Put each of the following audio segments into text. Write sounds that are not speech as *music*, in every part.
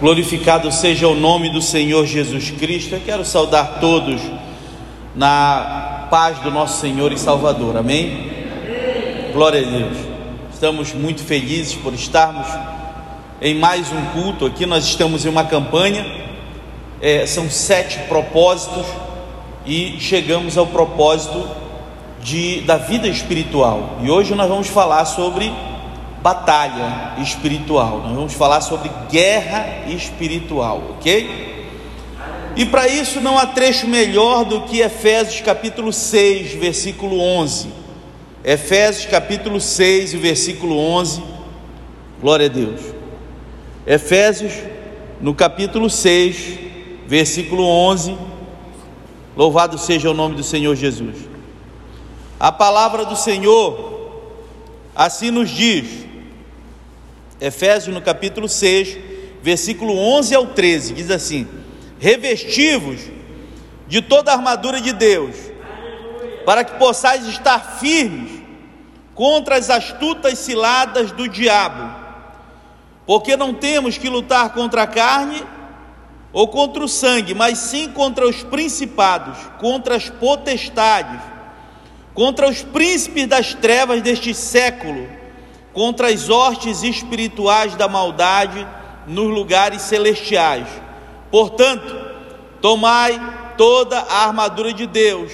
Glorificado seja o nome do Senhor Jesus Cristo. Eu quero saudar todos na paz do nosso Senhor e Salvador. Amém? Glória a Deus. Estamos muito felizes por estarmos em mais um culto aqui. Nós estamos em uma campanha. É, são sete propósitos e chegamos ao propósito de, da vida espiritual. E hoje nós vamos falar sobre batalha espiritual. Nós vamos falar sobre guerra espiritual, ok? E para isso não há trecho melhor do que Efésios capítulo 6, versículo 11. Efésios capítulo 6, versículo 11. Glória a Deus. Efésios no capítulo 6, versículo 11. Louvado seja o nome do Senhor Jesus. A palavra do Senhor assim nos diz: Efésios no capítulo 6, versículo 11 ao 13, diz assim: Revestivos de toda a armadura de Deus, para que possais estar firmes contra as astutas ciladas do diabo, porque não temos que lutar contra a carne ou contra o sangue, mas sim contra os principados, contra as potestades, contra os príncipes das trevas deste século contra as hostes espirituais da maldade nos lugares celestiais. Portanto, tomai toda a armadura de Deus,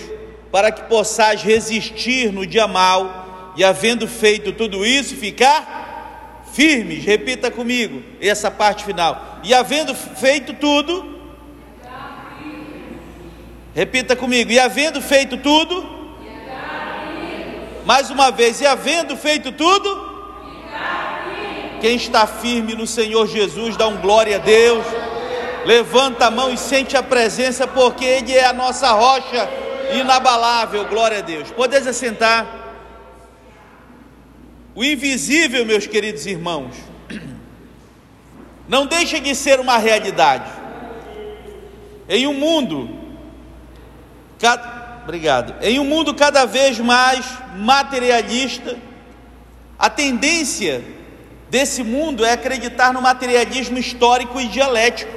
para que possais resistir no dia mal, e havendo feito tudo isso, ficar firmes. Repita comigo essa parte final. E havendo feito tudo, repita comigo. E havendo feito tudo, mais uma vez, e havendo feito tudo, quem está firme no Senhor Jesus, dá um glória a Deus. Levanta a mão e sente a presença, porque Ele é a nossa rocha inabalável. Glória a Deus. Podeis assentar. O invisível, meus queridos irmãos, não deixa de ser uma realidade. Em um mundo, cada, obrigado, em um mundo cada vez mais materialista, a tendência desse mundo é acreditar no materialismo histórico e dialético,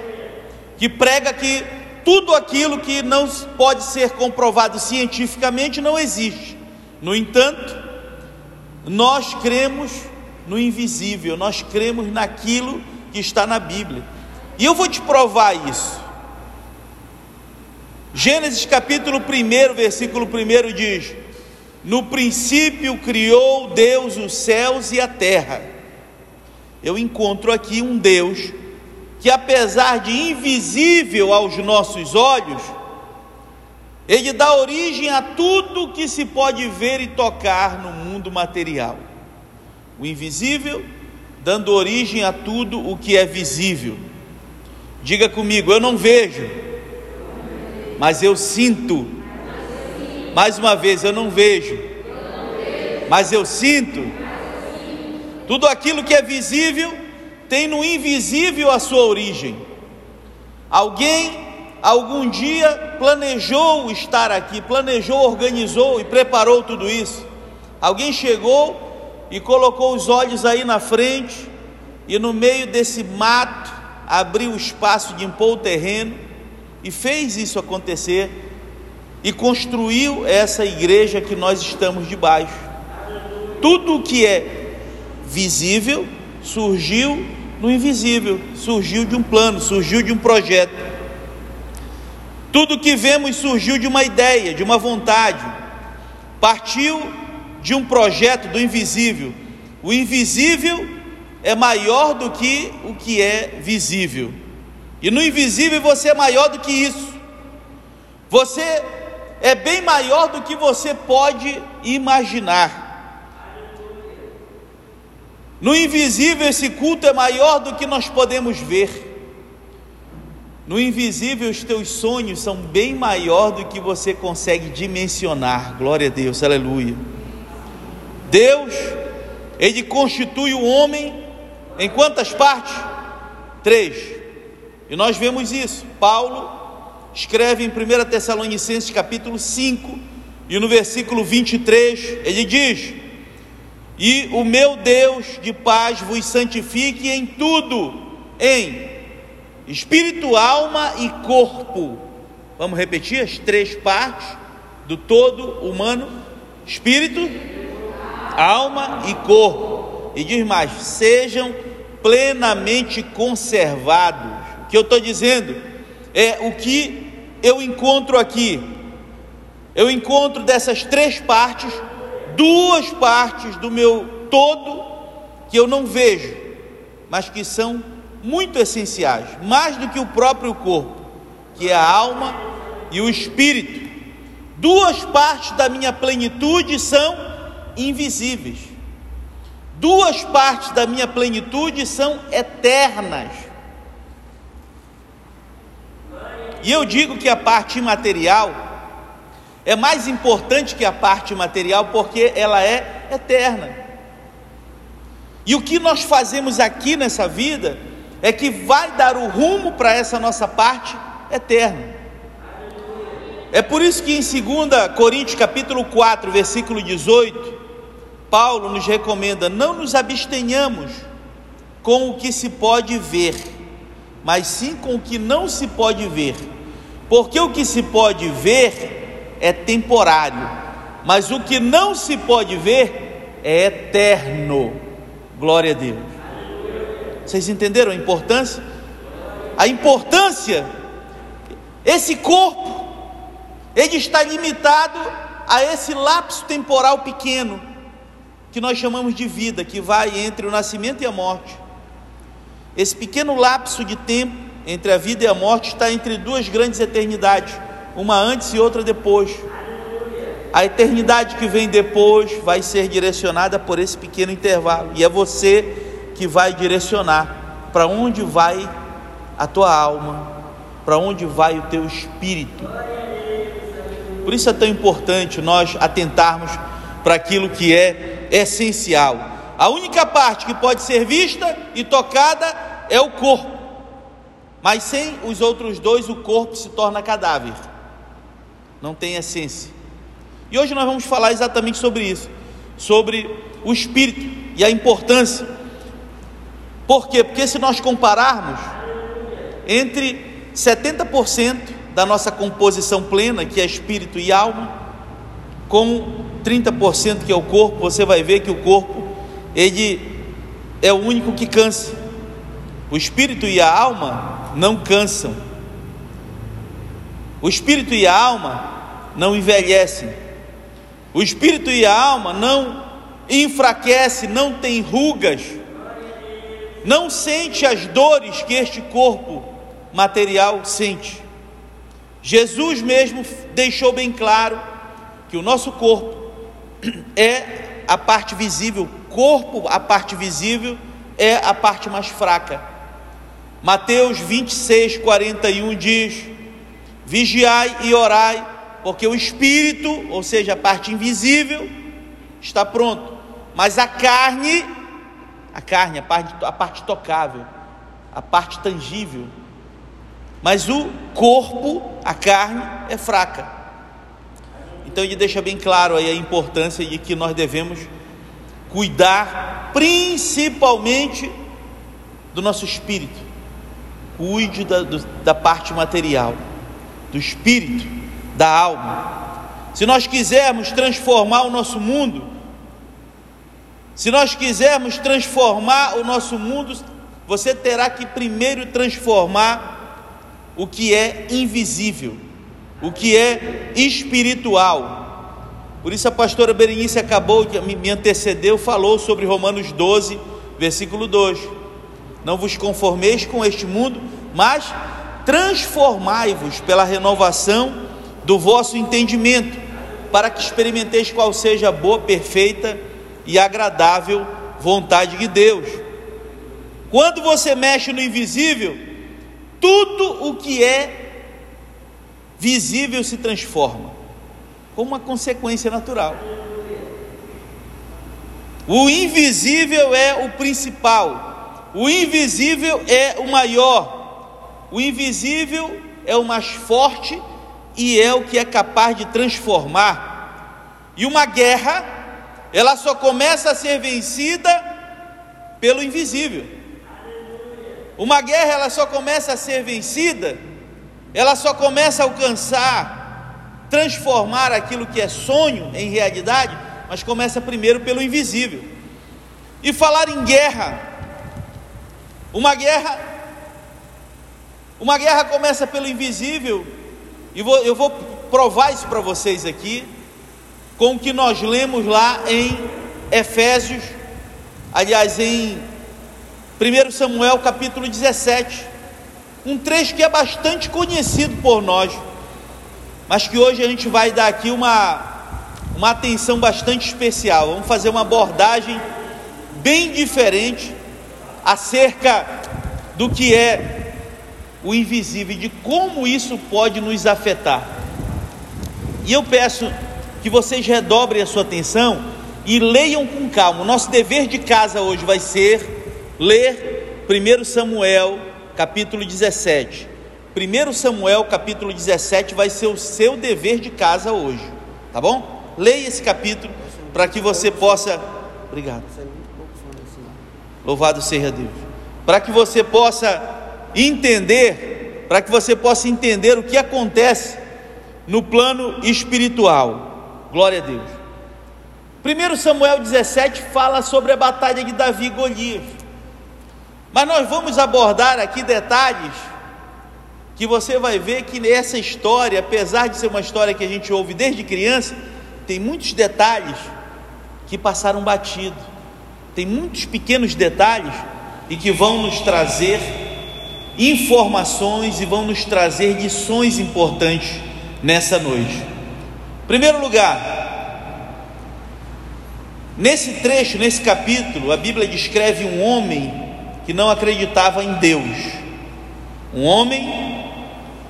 que prega que tudo aquilo que não pode ser comprovado cientificamente não existe. No entanto, nós cremos no invisível, nós cremos naquilo que está na Bíblia. E eu vou te provar isso. Gênesis capítulo 1, versículo 1 diz: No princípio criou Deus os céus e a terra eu encontro aqui um Deus que, apesar de invisível aos nossos olhos, ele dá origem a tudo que se pode ver e tocar no mundo material. O invisível dando origem a tudo o que é visível. Diga comigo, eu não vejo, mas eu sinto. Mais uma vez, eu não vejo, mas eu sinto tudo aquilo que é visível tem no invisível a sua origem. Alguém algum dia planejou estar aqui, planejou, organizou e preparou tudo isso. Alguém chegou e colocou os olhos aí na frente e no meio desse mato abriu o espaço de impor o terreno e fez isso acontecer e construiu essa igreja que nós estamos debaixo. Tudo o que é visível surgiu no invisível, surgiu de um plano, surgiu de um projeto. Tudo que vemos surgiu de uma ideia, de uma vontade, partiu de um projeto do invisível. O invisível é maior do que o que é visível, e no invisível você é maior do que isso. Você é bem maior do que você pode imaginar. No invisível, esse culto é maior do que nós podemos ver. No invisível, os teus sonhos são bem maior do que você consegue dimensionar. Glória a Deus, aleluia. Deus, Ele constitui o homem em quantas partes? Três. E nós vemos isso. Paulo escreve em 1 Tessalonicenses capítulo 5, e no versículo 23, ele diz: e o meu Deus de paz vos santifique em tudo, em espírito, alma e corpo. Vamos repetir as três partes do todo humano: espírito, alma e corpo. E diz mais: sejam plenamente conservados. O que eu estou dizendo é o que eu encontro aqui. Eu encontro dessas três partes, duas partes do meu todo que eu não vejo, mas que são muito essenciais, mais do que o próprio corpo, que é a alma e o espírito. Duas partes da minha plenitude são invisíveis. Duas partes da minha plenitude são eternas. E eu digo que a parte imaterial é mais importante que a parte material porque ela é eterna. E o que nós fazemos aqui nessa vida é que vai dar o rumo para essa nossa parte eterna. É por isso que em 2 Coríntios capítulo 4, versículo 18, Paulo nos recomenda: não nos abstenhamos com o que se pode ver, mas sim com o que não se pode ver, porque o que se pode ver é temporário, mas o que não se pode ver é eterno. Glória a Deus. Vocês entenderam a importância? A importância, esse corpo, ele está limitado a esse lapso temporal pequeno que nós chamamos de vida, que vai entre o nascimento e a morte. Esse pequeno lapso de tempo entre a vida e a morte está entre duas grandes eternidades, uma antes e outra depois. A eternidade que vem depois vai ser direcionada por esse pequeno intervalo, e é você que vai direcionar para onde vai a tua alma, para onde vai o teu espírito. Por isso é tão importante nós atentarmos para aquilo que é essencial. A única parte que pode ser vista e tocada é o corpo, mas sem os outros dois, o corpo se torna cadáver, não tem essência. E hoje nós vamos falar exatamente sobre isso, sobre o espírito e a importância. Por quê? Porque se nós compararmos entre 70% da nossa composição plena, que é espírito e alma, com 30% que é o corpo, você vai ver que o corpo ele é o único que cansa. O espírito e a alma não cansam. O espírito e a alma não envelhecem. O espírito e a alma não enfraquecem, não tem rugas, não sente as dores que este corpo material sente. Jesus mesmo deixou bem claro que o nosso corpo *clears throat* é a parte visível, corpo, a parte visível é a parte mais fraca. Mateus 26, 41 diz: Vigiai e orai, porque o espírito, ou seja, a parte invisível, está pronto, mas a carne, a carne, a parte, a parte tocável, a parte tangível, mas o corpo, a carne, é fraca. Então ele deixa bem claro aí a importância de que nós devemos cuidar principalmente do nosso espírito. Cuide da, do, da parte material, do espírito, da alma. Se nós quisermos transformar o nosso mundo, se nós quisermos transformar o nosso mundo, você terá que primeiro transformar o que é invisível o que é espiritual. Por isso a pastora Berenice acabou me antecedeu, falou sobre Romanos 12, versículo 2. Não vos conformeis com este mundo, mas transformai-vos pela renovação do vosso entendimento, para que experimenteis qual seja a boa, perfeita e agradável vontade de Deus. Quando você mexe no invisível, tudo o que é visível se transforma, como uma consequência natural. O invisível é o principal, o invisível é o maior, o invisível é o mais forte e é o que é capaz de transformar. E uma guerra, ela só começa a ser vencida pelo invisível. Uma guerra ela só começa a ser vencida, ela só começa a alcançar, transformar aquilo que é sonho em realidade, mas começa primeiro pelo invisível. E falar em guerra, uma guerra, uma guerra começa pelo invisível, e vou, eu vou provar isso para vocês aqui, com o que nós lemos lá em Efésios, aliás, em 1 Samuel capítulo 17, um trecho que é bastante conhecido por nós, mas que hoje a gente vai dar aqui uma, uma atenção bastante especial. Vamos fazer uma abordagem bem diferente acerca do que é o invisível e de como isso pode nos afetar. E eu peço que vocês redobrem a sua atenção e leiam com calma. O nosso dever de casa hoje vai ser ler 1 Samuel capítulo 17. 1 Samuel capítulo 17 vai ser o seu dever de casa hoje, tá bom? Leia esse capítulo para que você possa. Obrigado. Louvado seja Deus. Para que você possa entender, para que você possa entender o que acontece no plano espiritual. Glória a Deus. 1 Samuel 17 fala sobre a batalha de Davi e Golias. Mas nós vamos abordar aqui detalhes que você vai ver que nessa história, apesar de ser uma história que a gente ouve desde criança, tem muitos detalhes que passaram batido. Tem muitos pequenos detalhes e que vão nos trazer informações e vão nos trazer lições importantes nessa noite. Primeiro lugar, nesse trecho, nesse capítulo, a Bíblia descreve um homem que não acreditava em Deus. Um homem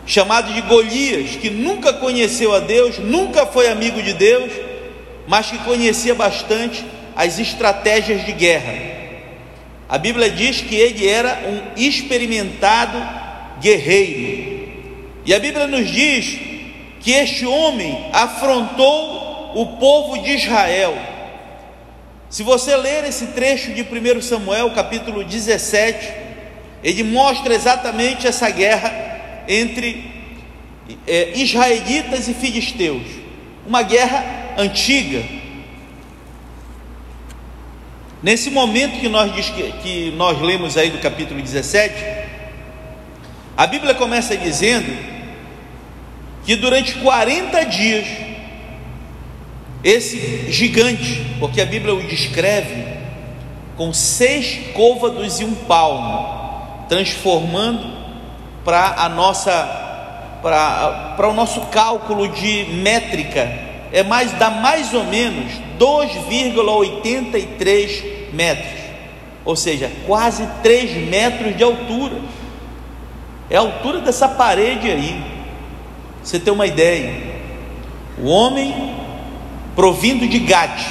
chamado de Golias, que nunca conheceu a Deus, nunca foi amigo de Deus, mas que conhecia bastante as estratégias de guerra. A Bíblia diz que ele era um experimentado guerreiro. E a Bíblia nos diz que este homem afrontou o povo de Israel se você ler esse trecho de 1 Samuel, capítulo 17, ele mostra exatamente essa guerra entre é, israelitas e filisteus, uma guerra antiga. Nesse momento que nós, que nós lemos aí do capítulo 17, a Bíblia começa dizendo que durante 40 dias esse gigante, porque a Bíblia o descreve com seis côvados e um palmo, transformando para a nossa para o nosso cálculo de métrica é mais dá mais ou menos 2,83 metros, ou seja, quase 3 metros de altura. É a altura dessa parede aí. Você tem uma ideia? O homem provindo de Gade,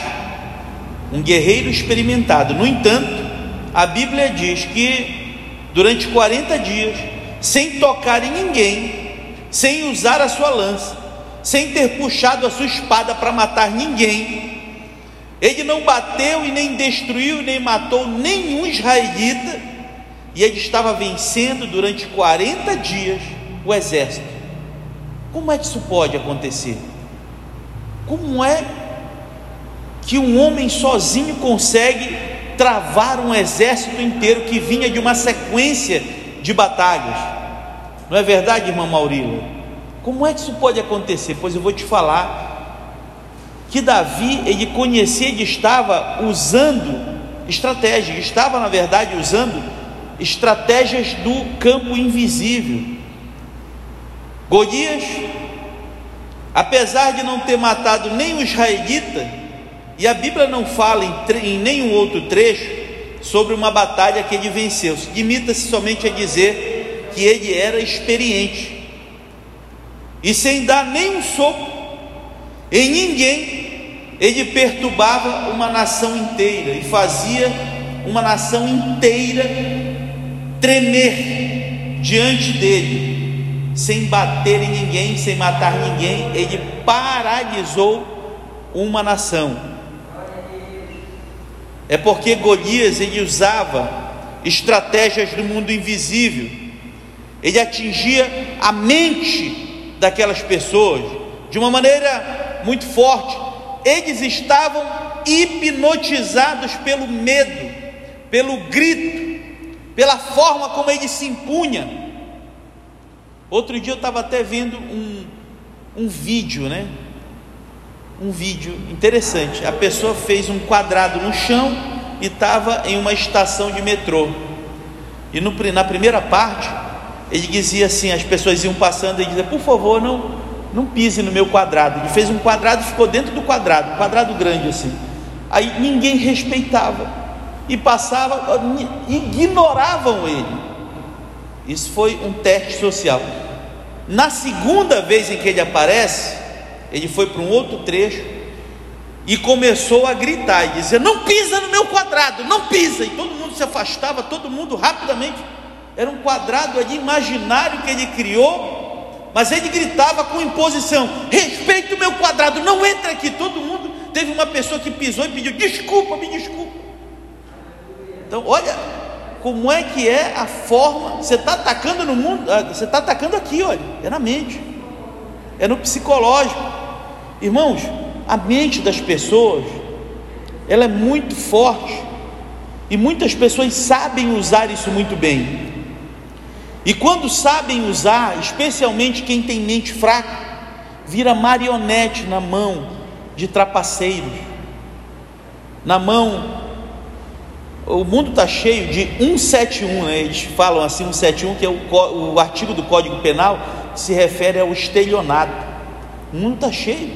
um guerreiro experimentado. No entanto, a Bíblia diz que durante 40 dias, sem tocar em ninguém, sem usar a sua lança, sem ter puxado a sua espada para matar ninguém, ele não bateu e nem destruiu, nem matou nenhum israelita, e ele estava vencendo durante 40 dias o exército. Como é que isso pode acontecer? Como é que um homem sozinho consegue travar um exército inteiro que vinha de uma sequência de batalhas? Não é verdade, irmã Maurília? Como é que isso pode acontecer? Pois eu vou te falar que Davi, ele conhecia e estava usando estratégias, estava na verdade usando estratégias do campo invisível. Golias apesar de não ter matado nem o israelita, e a Bíblia não fala em, em nenhum outro trecho sobre uma batalha que ele venceu, limita-se somente a dizer que ele era experiente, e sem dar nem um soco em ninguém, ele perturbava uma nação inteira e fazia uma nação inteira tremer diante dele sem bater em ninguém, sem matar ninguém, ele paralisou uma nação. É porque Golias ele usava estratégias do mundo invisível. Ele atingia a mente daquelas pessoas de uma maneira muito forte. Eles estavam hipnotizados pelo medo, pelo grito, pela forma como ele se impunha. Outro dia eu estava até vendo um, um vídeo, né? Um vídeo interessante. A pessoa fez um quadrado no chão e estava em uma estação de metrô. E no, na primeira parte, ele dizia assim: as pessoas iam passando e dizia, por favor, não, não pise no meu quadrado. Ele fez um quadrado e ficou dentro do quadrado, um quadrado grande assim. Aí ninguém respeitava e passava, ignoravam ele. Isso foi um teste social. Na segunda vez em que ele aparece, ele foi para um outro trecho e começou a gritar e dizer: Não pisa no meu quadrado, não pisa. E todo mundo se afastava, todo mundo rapidamente. Era um quadrado ali imaginário que ele criou, mas ele gritava com imposição: Respeite o meu quadrado, não entre aqui. Todo mundo teve uma pessoa que pisou e pediu: Desculpa, me desculpa. Então, olha como é que é a forma. Você está atacando no mundo, ah, você está atacando aqui, olha, é na mente, é no psicológico. Irmãos, a mente das pessoas, ela é muito forte, e muitas pessoas sabem usar isso muito bem. E quando sabem usar, especialmente quem tem mente fraca, vira marionete na mão de trapaceiros, na mão o mundo está cheio de 171, né? eles falam assim, 171, que é o, o artigo do Código Penal que se refere ao estelionato. O mundo está cheio.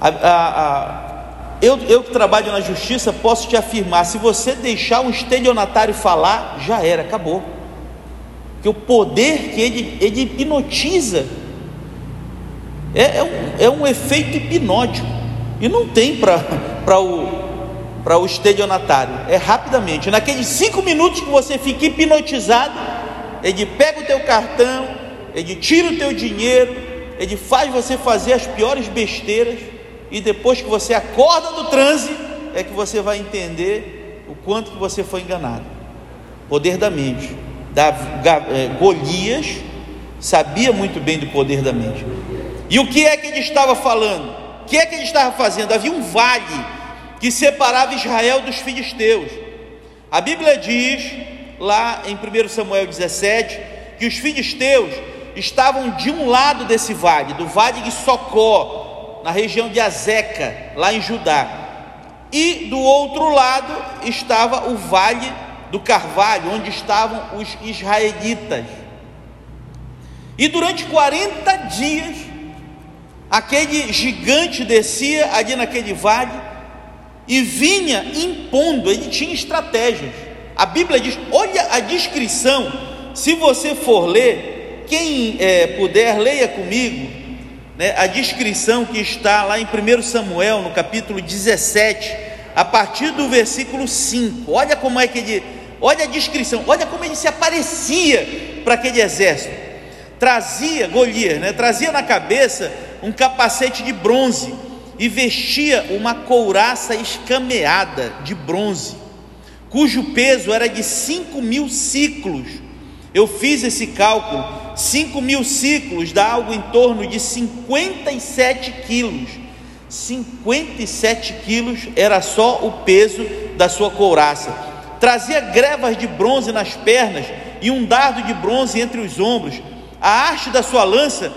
A, a, a, eu, eu que trabalho na justiça posso te afirmar: se você deixar um estelionatário falar, já era, acabou. Porque o poder que ele, ele hipnotiza é, é, um, é um efeito hipnótico, e não tem para o para o estelionatário. É rapidamente. Naqueles cinco minutos que você fica hipnotizado, ele pega o teu cartão, ele tira o teu dinheiro, ele faz você fazer as piores besteiras e depois que você acorda do transe é que você vai entender o quanto que você foi enganado. Poder da mente. É, Golias sabia muito bem do poder da mente. E o que é que ele estava falando? O que é que ele estava fazendo? Havia um vale que separava Israel dos filisteus. A Bíblia diz, lá em 1 Samuel 17, que os filisteus estavam de um lado desse vale, do vale de Socó, na região de Azeca, lá em Judá. E do outro lado estava o vale do Carvalho, onde estavam os israelitas. E durante 40 dias, aquele gigante descia ali naquele vale e vinha impondo, ele tinha estratégias. A Bíblia diz: olha a descrição, se você for ler, quem é, puder, leia comigo, né, a descrição que está lá em 1 Samuel, no capítulo 17, a partir do versículo 5. Olha como é que ele, olha a descrição, olha como ele se aparecia para aquele exército. Trazia, Golias, né, trazia na cabeça um capacete de bronze e vestia uma couraça escameada de bronze, cujo peso era de cinco mil ciclos. Eu fiz esse cálculo: cinco mil ciclos dá algo em torno de 57 quilos. 57 quilos era só o peso da sua couraça. Trazia grevas de bronze nas pernas e um dardo de bronze entre os ombros. A haste da sua lança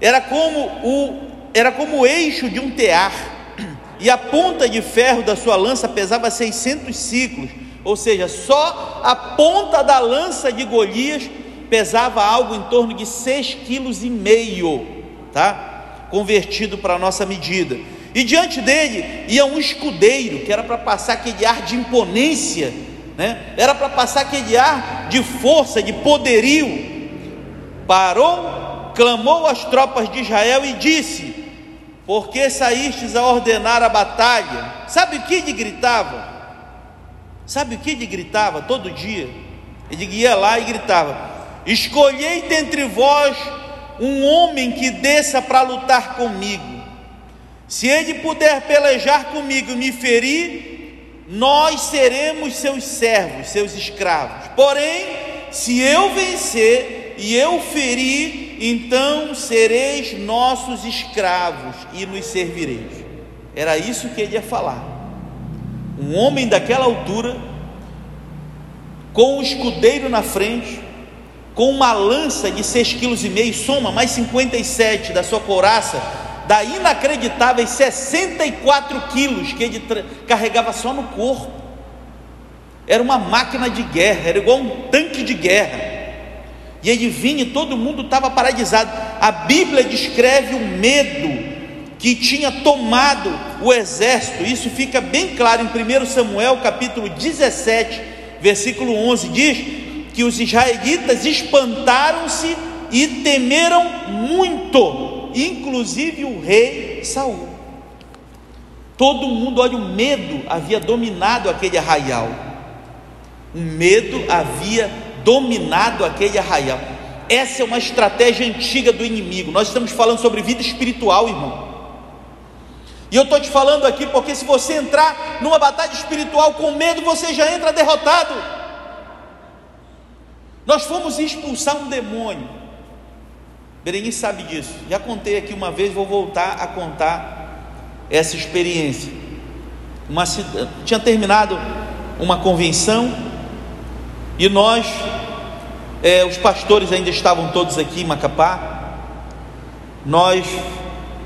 era como o era como o eixo de um tear, *clears throat* e a ponta de ferro da sua lança pesava 600 ciclos, ou seja, só a ponta da lança de Golias pesava algo em torno de 6,5 kg, tá? Convertido para a nossa medida. E diante dele ia um escudeiro, que era para passar aquele ar de imponência, né? Era para passar aquele ar de força, de poderio. Parou, clamou às tropas de Israel e disse: porque saístes a ordenar a batalha. Sabe o que ele gritava? Sabe o que ele gritava todo dia? Ele ia lá e gritava: Escolhei dentre vós um homem que desça para lutar comigo. Se ele puder pelejar comigo e me ferir, nós seremos seus servos, seus escravos. Porém, se eu vencer e eu ferir, então sereis nossos escravos e nos servireis. Era isso que ele ia falar. Um homem daquela altura, com um escudeiro na frente, com uma lança de seis quilos e meio, soma mais 57 da sua couraça, da inacreditáveis 64 quilos que ele carregava só no corpo. Era uma máquina de guerra, era igual um tanque de guerra. E ele vinha e todo mundo estava paralisado. A Bíblia descreve o medo que tinha tomado o exército. Isso fica bem claro em 1 Samuel, capítulo 17, versículo 11. Diz que os israelitas espantaram-se e temeram muito inclusive o rei Saul. Todo mundo, olha, o medo havia dominado aquele arraial. O medo havia dominado aquele arraial. Essa é uma estratégia antiga do inimigo. Nós estamos falando sobre vida espiritual, irmão. E eu estou te falando aqui porque se você entrar numa batalha espiritual com medo, você já entra derrotado. Nós fomos expulsar um demônio. Berenice sabe disso. Já contei aqui uma vez, vou voltar a contar essa experiência. Uma, tinha terminado uma convenção e nós, é, os pastores ainda estavam todos aqui em Macapá. Nós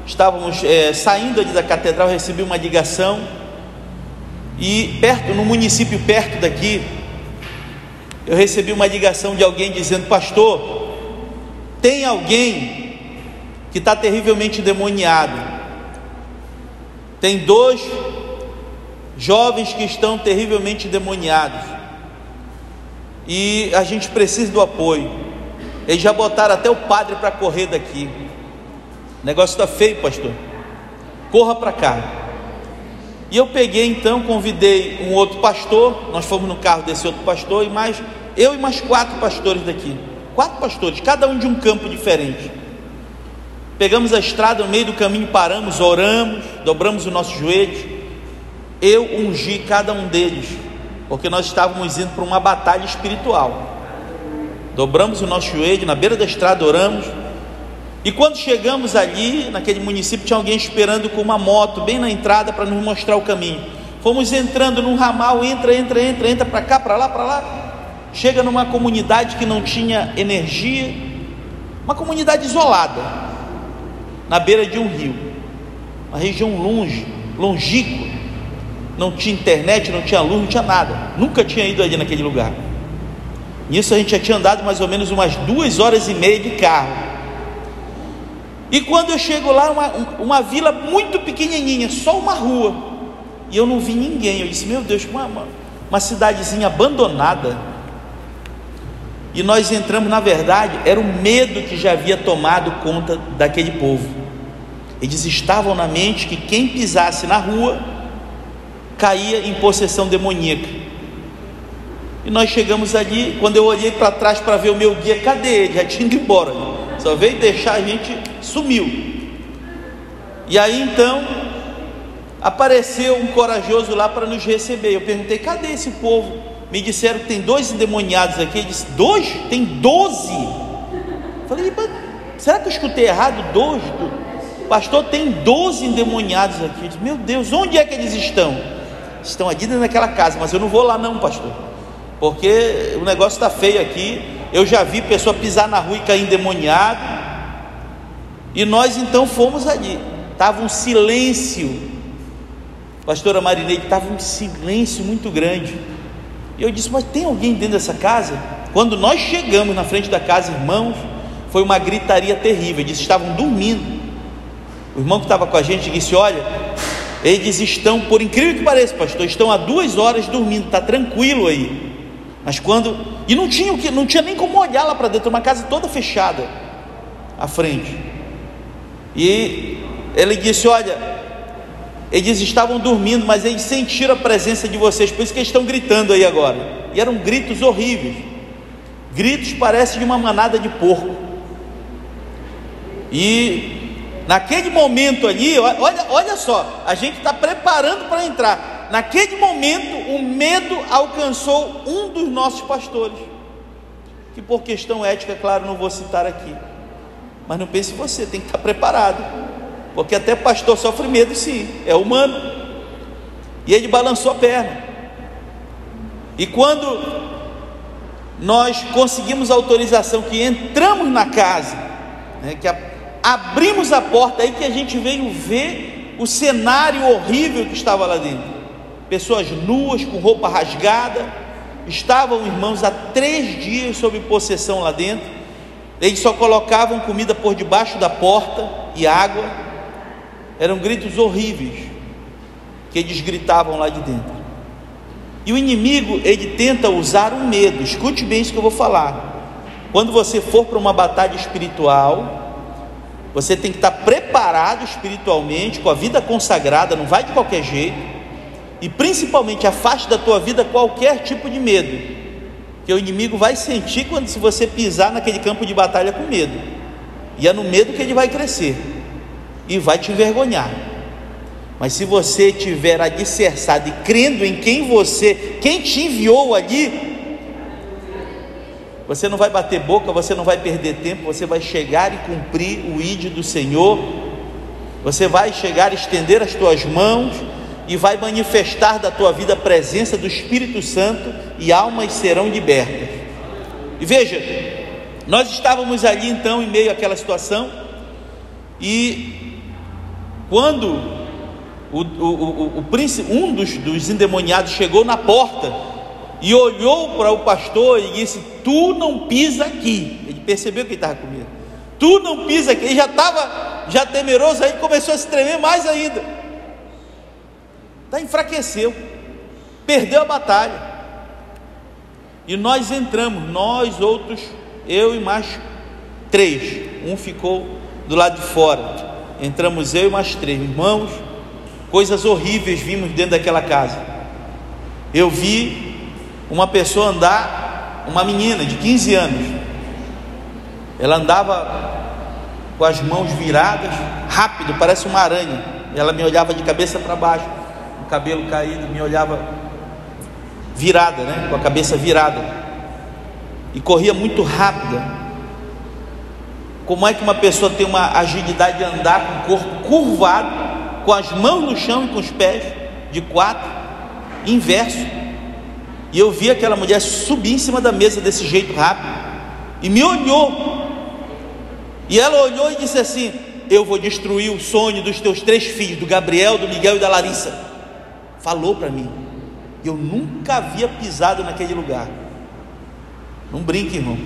estávamos é, saindo ali da catedral, recebi uma ligação e perto, no município perto daqui, eu recebi uma ligação de alguém dizendo: Pastor, tem alguém que está terrivelmente demoniado. Tem dois jovens que estão terrivelmente demoniados. E a gente precisa do apoio. Eles já botaram até o padre para correr daqui. O negócio está feio, pastor. Corra para cá. E eu peguei então, convidei um outro pastor. Nós fomos no carro desse outro pastor e mais eu e mais quatro pastores daqui quatro pastores, cada um de um campo diferente. Pegamos a estrada, no meio do caminho paramos, oramos, dobramos os nossos joelhos. Eu ungi cada um deles, porque nós estávamos indo para uma batalha espiritual. Dobramos o nosso joelho, na beira da estrada oramos. E quando chegamos ali, naquele município, tinha alguém esperando com uma moto bem na entrada para nos mostrar o caminho. Fomos entrando num ramal, entra, entra, entra, entra para cá, para lá, para lá chega numa comunidade que não tinha energia, uma comunidade isolada, na beira de um rio, uma região longe, longínqua, não tinha internet, não tinha luz, não tinha nada, nunca tinha ido ali naquele lugar. Nisso a gente já tinha andado mais ou menos umas duas horas e meia de carro. E quando eu chego lá, uma, uma vila muito pequenininha, só uma rua, e eu não vi ninguém. Eu disse: Meu Deus, uma, uma, uma cidadezinha abandonada e nós entramos, na verdade, era o medo que já havia tomado conta daquele povo. Eles estavam na mente que quem pisasse na rua caía em possessão demoníaca. E nós chegamos ali, quando eu olhei para trás para ver o meu guia, cadê ele? Já tinha ido embora. Só veio deixar a gente, sumiu. E aí então apareceu um corajoso lá para nos receber. Eu perguntei: cadê esse povo? Me disseram que tem dois endemoniados aqui. Ele disse: Dois? Tem doze. Falei: Será que eu escutei errado? Dois? Pastor, tem doze endemoniados aqui. Eu disse, Meu Deus, onde é que eles estão? Estão ali dentro daquela casa, mas eu não vou lá, não, pastor. Porque o negócio está feio aqui. Eu já vi pessoa pisar na rua e cair endemoniado. E nós então fomos ali. Estava um silêncio. Pastora Marineide, estava um silêncio muito grande. E eu disse: Mas tem alguém dentro dessa casa? Quando nós chegamos na frente da casa, irmãos, foi uma gritaria terrível. Eles estavam dormindo. O irmão que estava com a gente disse: Olha, eles estão, por incrível que pareça, pastor, estão há duas horas dormindo, está tranquilo aí. Mas quando. E não tinha, não tinha nem como olhar lá para dentro, uma casa toda fechada à frente. E ele disse: Olha, eles estavam dormindo, mas eles sentiram a presença de vocês, por isso que eles estão gritando aí agora. E eram gritos horríveis. Gritos parecem de uma manada de porco. E naquele momento ali, olha, olha só, a gente está preparando para entrar. naquele momento, o medo alcançou um dos nossos pastores, que por questão ética, claro, não vou citar aqui, mas não pense você, tem que estar preparado, porque até pastor sofre medo, sim, é humano. E ele balançou a perna. E quando nós conseguimos autorização, que entramos na casa, né, que a, abrimos a porta, aí que a gente veio ver o cenário horrível que estava lá dentro. Pessoas nuas, com roupa rasgada, estavam irmãos há três dias sob possessão lá dentro. Eles só colocavam comida por debaixo da porta e água. Eram gritos horríveis que eles gritavam lá de dentro. E o inimigo, ele tenta usar o medo. Escute bem isso que eu vou falar. Quando você for para uma batalha espiritual, você tem que estar preparado espiritualmente, com a vida consagrada, não vai de qualquer jeito. E principalmente afaste da tua vida qualquer tipo de medo. Que o inimigo vai sentir quando se você pisar naquele campo de batalha com medo. E é no medo que ele vai crescer e vai te envergonhar. Mas se você tiver alicerçado e crendo em quem você, quem te enviou ali, você não vai bater boca, você não vai perder tempo, você vai chegar e cumprir o ide do Senhor. Você vai chegar, estender as tuas mãos e vai manifestar da tua vida a presença do Espírito Santo e almas serão libertas. E veja, nós estávamos ali então em meio àquela situação e quando o, o, o, príncipe, um dos, dos endemoniados chegou na porta e olhou para o pastor e disse: Tu não pisa aqui. Ele percebeu que ele estava com medo. Tu não pisa aqui. Ele já estava já temeroso, aí começou a se tremer mais ainda. Tá, enfraqueceu, perdeu a batalha. E nós entramos, nós outros, eu e mais três. Um ficou do lado de fora. Entramos eu e mais três irmãos Coisas horríveis vimos dentro daquela casa. Eu vi uma pessoa andar, uma menina de 15 anos. Ela andava com as mãos viradas, rápido, parece uma aranha. Ela me olhava de cabeça para baixo, o cabelo caído, me olhava virada, né? Com a cabeça virada. E corria muito rápida. Como é que uma pessoa tem uma agilidade de andar com o corpo curvado com as mãos no chão e com os pés de quatro, inverso. E eu vi aquela mulher subir em cima da mesa desse jeito rápido e me olhou. E ela olhou e disse assim: Eu vou destruir o sonho dos teus três filhos, do Gabriel, do Miguel e da Larissa. Falou para mim. Eu nunca havia pisado naquele lugar. Não brinque, irmão.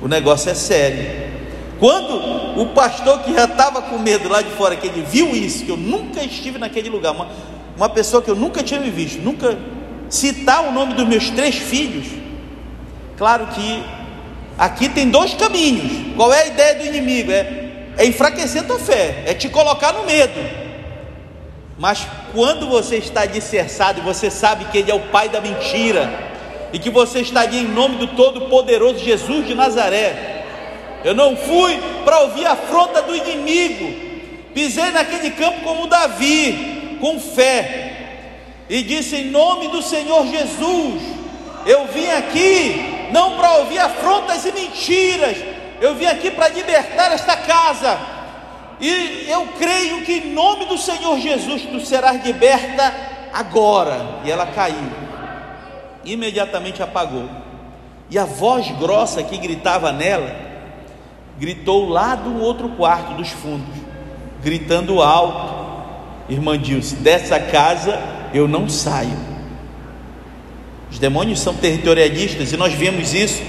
O negócio é sério. Quando o pastor que já estava com medo lá de fora, que ele viu isso, que eu nunca estive naquele lugar, uma, uma pessoa que eu nunca tinha me visto, nunca citar o nome dos meus três filhos, claro que aqui tem dois caminhos. Qual é a ideia do inimigo? É, é enfraquecer a tua fé, é te colocar no medo. Mas quando você está alicerçado e você sabe que ele é o pai da mentira, e que você está ali em nome do Todo-Poderoso Jesus de Nazaré, eu não fui para ouvir a afronta do inimigo. Pisei naquele campo como Davi, com fé, e disse: Em nome do Senhor Jesus, eu vim aqui não para ouvir afrontas e mentiras, eu vim aqui para libertar esta casa. E eu creio que em nome do Senhor Jesus tu serás liberta agora. E ela caiu, imediatamente apagou. E a voz grossa que gritava nela gritou lá do outro quarto dos fundos, gritando alto: Irmã Dilce, dessa casa eu não saio. Os demônios são territorialistas e nós vemos isso.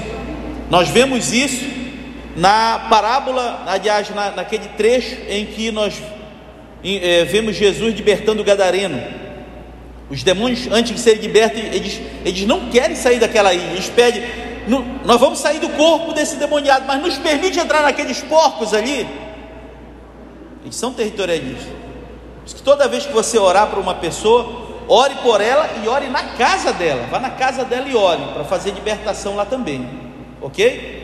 Nós vemos isso na parábola, aliás, na, naquele trecho em que nós é, vemos Jesus libertando o Gadareno. Os demônios, antes de serem libertos, eles, eles não querem sair daquela ilha, eles pedem, nós vamos sair do corpo desse demoniado, mas nos permite entrar naqueles porcos ali. Eles são territorialistas. Que toda vez que você orar para uma pessoa, ore por ela e ore na casa dela. Vá na casa dela e ore para fazer libertação lá também. Ok?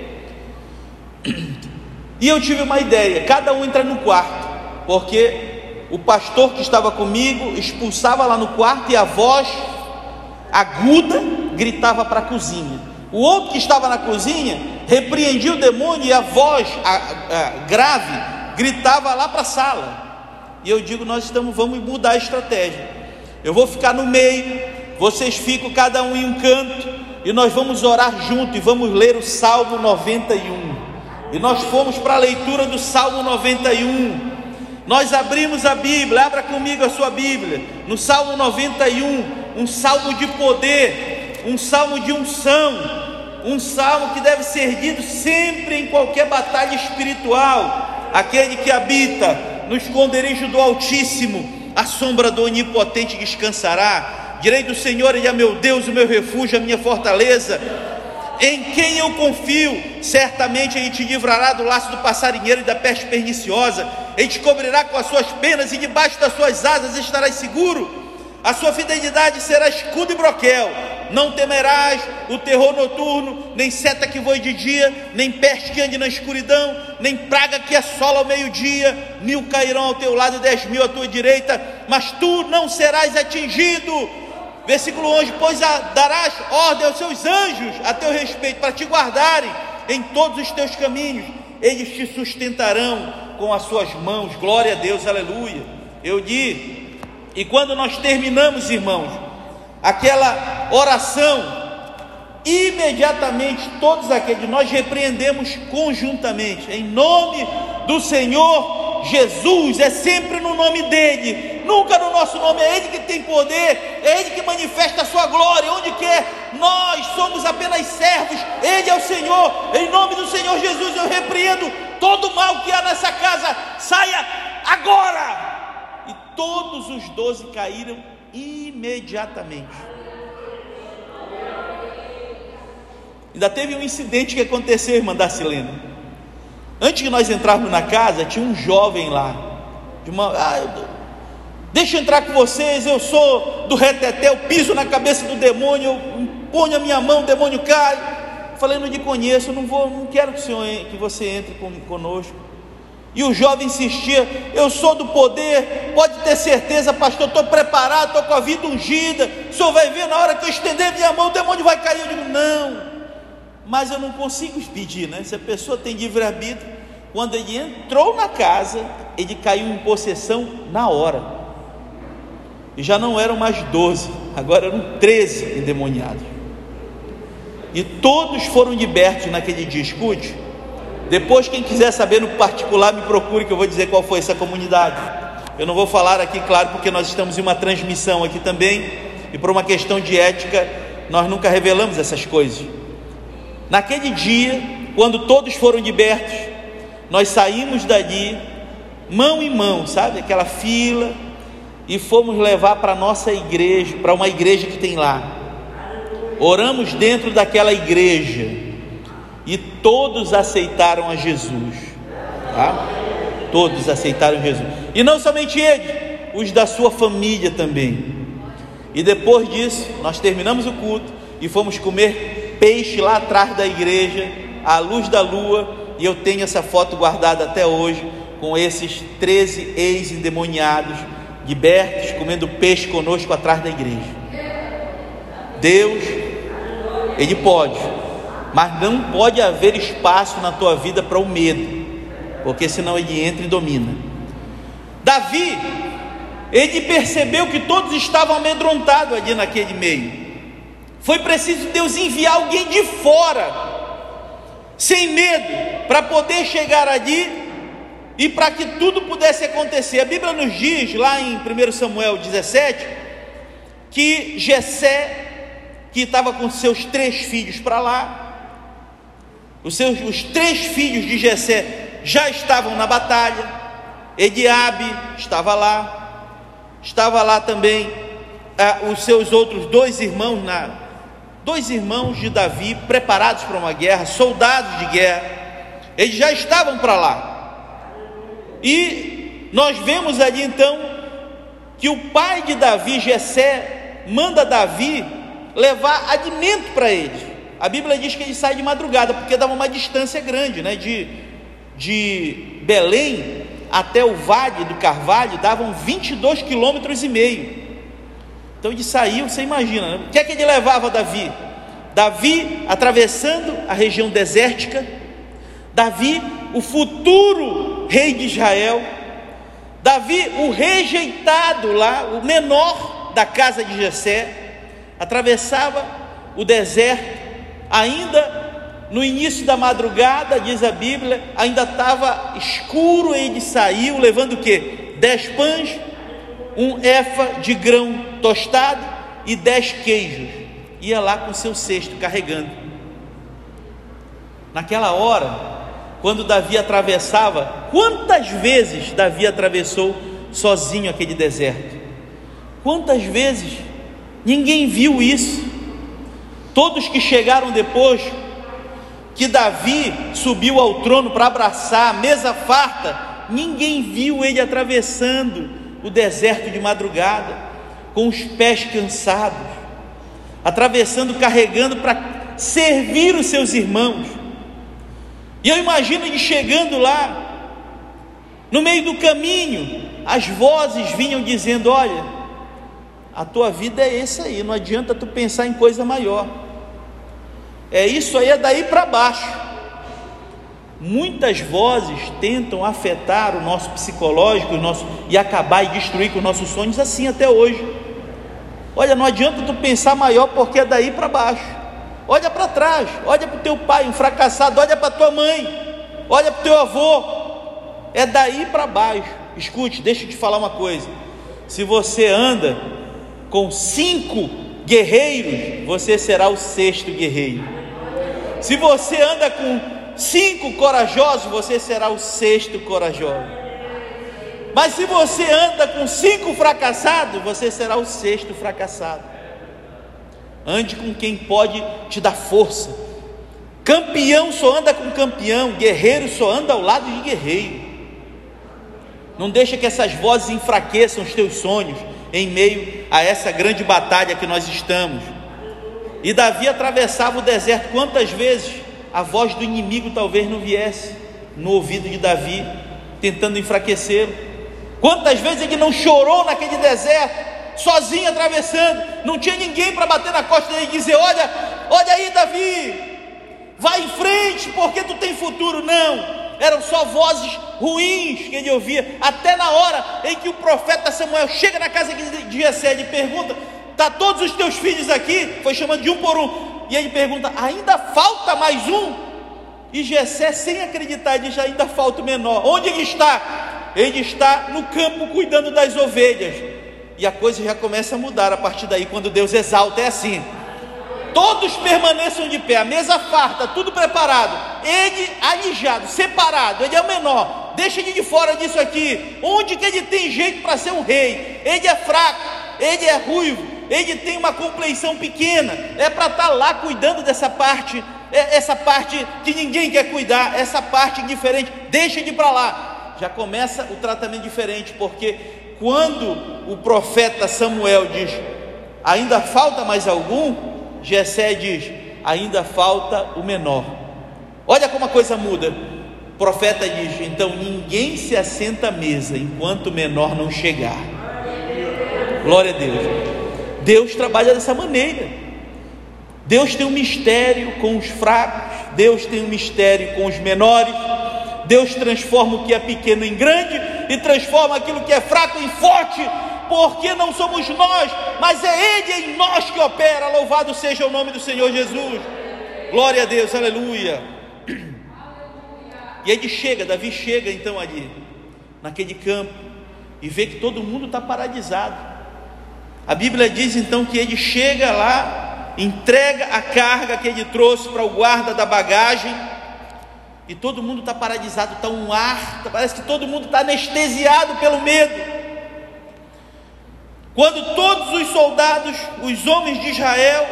E eu tive uma ideia: cada um entra no quarto, porque o pastor que estava comigo expulsava lá no quarto e a voz aguda gritava para a cozinha. O outro que estava na cozinha repreendia o demônio e a voz a, a, grave gritava lá para a sala. E eu digo: nós estamos, vamos mudar a estratégia. Eu vou ficar no meio, vocês ficam cada um em um canto e nós vamos orar junto e vamos ler o Salmo 91. E nós fomos para a leitura do Salmo 91. Nós abrimos a Bíblia, abra comigo a sua Bíblia, no Salmo 91, um salmo de poder, um salmo de unção, um salmo que deve ser dito sempre em qualquer batalha espiritual. Aquele que habita no esconderijo do Altíssimo, a sombra do Onipotente descansará. Direi do Senhor, Ele é meu Deus, o meu refúgio, a minha fortaleza em quem eu confio, certamente Ele te livrará do laço do passarinheiro e da peste perniciosa, Ele te cobrirá com as suas penas e debaixo das suas asas estarás seguro. A sua fidelidade será escudo e broquel. Não temerás o terror noturno, nem seta que voe de dia, nem peste que ande na escuridão, nem praga que assola ao meio-dia. Mil cairão ao teu lado e dez mil à tua direita, mas tu não serás atingido. Versículo 11: Pois darás ordem aos seus anjos a teu respeito, para te guardarem em todos os teus caminhos, eles te sustentarão com as suas mãos. Glória a Deus, aleluia. Eu digo, e quando nós terminamos, irmãos, aquela oração, imediatamente todos aqueles nós repreendemos conjuntamente, em nome do Senhor Jesus, é sempre no nome dele, nunca no nosso nome, é ele que tem poder, é ele que manifesta a sua glória, onde quer, nós somos apenas servos, ele é o Senhor, em nome do Senhor Jesus eu repreendo todo mal que há nessa casa, saia agora! E todos os doze caíram imediatamente. Ainda teve um incidente que aconteceu, irmã Darcilena. Antes que nós entrarmos na casa, tinha um jovem lá. De uma, ah, deixa eu entrar com vocês, eu sou do reteté, eu piso na cabeça do demônio, eu ponho a minha mão, o demônio cai. Falei, não te conheço, não vou, não quero que, o senhor, que você entre conosco. E o jovem insistia: Eu sou do poder, pode ter certeza, pastor, estou preparado, estou com a vida ungida. O senhor vai ver na hora que eu estender minha mão, o demônio vai cair. Eu digo: Não, mas eu não consigo pedir, né? Se a pessoa tem livre-arbítrio, quando ele entrou na casa, ele caiu em possessão na hora. E já não eram mais 12, agora eram 13 endemoniados. E todos foram libertos naquele escute. Depois, quem quiser saber no particular, me procure que eu vou dizer qual foi essa comunidade. Eu não vou falar aqui, claro, porque nós estamos em uma transmissão aqui também, e por uma questão de ética, nós nunca revelamos essas coisas. Naquele dia, quando todos foram libertos, nós saímos dali, mão em mão, sabe? Aquela fila, e fomos levar para a nossa igreja, para uma igreja que tem lá. Oramos dentro daquela igreja e todos aceitaram a Jesus, tá? Todos aceitaram Jesus, e não somente ele, os da sua família também. E depois disso, nós terminamos o culto e fomos comer peixe lá atrás da igreja, à luz da lua, e eu tenho essa foto guardada até hoje, com esses 13 ex-endemoniados, libertos, comendo peixe conosco atrás da igreja. Deus, Ele pode, mas não pode haver espaço na tua vida para o medo, porque senão ele entra e domina. Davi, ele percebeu que todos estavam amedrontados ali naquele meio. Foi preciso Deus enviar alguém de fora, sem medo, para poder chegar ali e para que tudo pudesse acontecer. A Bíblia nos diz, lá em 1 Samuel 17, que Jessé, que estava com seus três filhos para lá, os, seus, os três filhos de Jessé já estavam na batalha, Ediabe estava lá, estava lá também ah, os seus outros dois irmãos na, dois irmãos de Davi preparados para uma guerra, soldados de guerra, eles já estavam para lá. E nós vemos ali então que o pai de Davi, Jessé, manda Davi levar alimento para eles. A Bíblia diz que ele sai de madrugada, porque dava uma distância grande, né? De, de Belém até o vale do Carvalho davam 22 quilômetros e meio. Então ele saiu, você imagina, né? o que é que ele levava Davi? Davi atravessando a região desértica, Davi, o futuro rei de Israel, Davi, o rejeitado lá, o menor da casa de Jessé, atravessava o deserto, ainda no início da madrugada, diz a Bíblia, ainda estava escuro, ele saiu, levando o que? Dez pães, um efa de grão tostado e dez queijos. Ia lá com seu cesto carregando. Naquela hora, quando Davi atravessava, quantas vezes Davi atravessou sozinho aquele deserto? Quantas vezes ninguém viu isso? Todos que chegaram depois, que Davi subiu ao trono para abraçar a mesa farta, ninguém viu ele atravessando o deserto de madrugada, com os pés cansados, atravessando, carregando para servir os seus irmãos. E eu imagino ele chegando lá, no meio do caminho, as vozes vinham dizendo: Olha, a tua vida é essa aí, não adianta tu pensar em coisa maior. É isso aí, é daí para baixo. Muitas vozes tentam afetar o nosso psicológico o nosso, e acabar e destruir com os nossos sonhos assim até hoje. Olha, não adianta tu pensar maior porque é daí para baixo. Olha para trás, olha para o teu pai, um fracassado, olha para tua mãe, olha para o teu avô. É daí para baixo. Escute, deixa eu te falar uma coisa. Se você anda com cinco guerreiros, você será o sexto guerreiro. Se você anda com cinco corajosos, você será o sexto corajoso. Mas se você anda com cinco fracassados, você será o sexto fracassado. Ande com quem pode te dar força. Campeão só anda com campeão, guerreiro só anda ao lado de guerreiro. Não deixa que essas vozes enfraqueçam os teus sonhos em meio a essa grande batalha que nós estamos. E Davi atravessava o deserto quantas vezes a voz do inimigo talvez não viesse no ouvido de Davi, tentando enfraquecê-lo. Quantas vezes ele não chorou naquele deserto, sozinho atravessando, não tinha ninguém para bater na costa dele e dizer: Olha, olha aí, Davi, vai em frente, porque tu tem futuro. Não, eram só vozes ruins que ele ouvia, até na hora em que o profeta Samuel chega na casa de Jessé e pergunta: Tá todos os teus filhos aqui? Foi chamando de um por um, e ele pergunta: Ainda falta mais um? E Jessé, sem acreditar, diz: Ainda falta o menor. Onde ele está? Ele está no campo cuidando das ovelhas e a coisa já começa a mudar a partir daí, quando Deus exalta, é assim. Todos permaneçam de pé, a mesa farta, tudo preparado. Ele alijado, separado, ele é o menor. Deixa ele de fora disso aqui. Onde que ele tem jeito para ser um rei? Ele é fraco, ele é ruivo, ele tem uma compleição pequena. É para estar tá lá cuidando dessa parte, é, essa parte que ninguém quer cuidar, essa parte diferente. Deixa ele para lá. Já começa o tratamento diferente, porque quando o profeta Samuel diz: ainda falta mais algum, Jessé diz: ainda falta o menor. Olha como a coisa muda. O profeta diz: então ninguém se assenta à mesa enquanto o menor não chegar. Glória a Deus. Deus trabalha dessa maneira. Deus tem um mistério com os fracos, Deus tem um mistério com os menores. Deus transforma o que é pequeno em grande e transforma aquilo que é fraco em forte, porque não somos nós, mas é Ele em nós que opera. Louvado seja o nome do Senhor Jesus. Glória a Deus, aleluia. E ele chega, Davi chega então ali, naquele campo, e vê que todo mundo está paralisado. A Bíblia diz então que ele chega lá, entrega a carga que ele trouxe para o guarda da bagagem e todo mundo está paralisado, está um ar, parece que todo mundo está anestesiado pelo medo. Quando todos os soldados, os homens de Israel,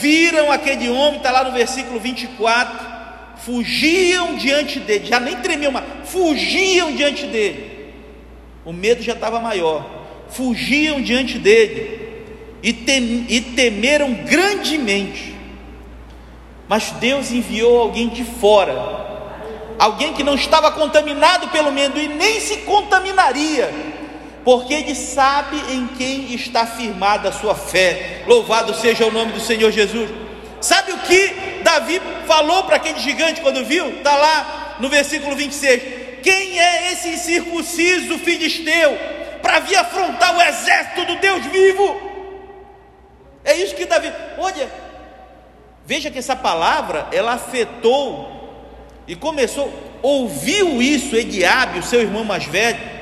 viram aquele homem, está lá no versículo 24, fugiam diante dele, já nem tremiam, mas fugiam diante dele. O medo já estava maior, fugiam diante dele e, tem, e temeram grandemente. Mas Deus enviou alguém de fora alguém que não estava contaminado pelo medo e nem se contaminaria, porque ele sabe em quem está firmada a sua fé. Louvado seja o nome do Senhor Jesus. Sabe o que Davi falou para aquele gigante quando viu? Está lá no versículo 26. Quem é esse incircunciso filisteu para vir afrontar o exército do Deus vivo? É isso que Davi, olha, veja que essa palavra ela afetou e começou, ouviu isso Ediabe, o seu irmão mais velho,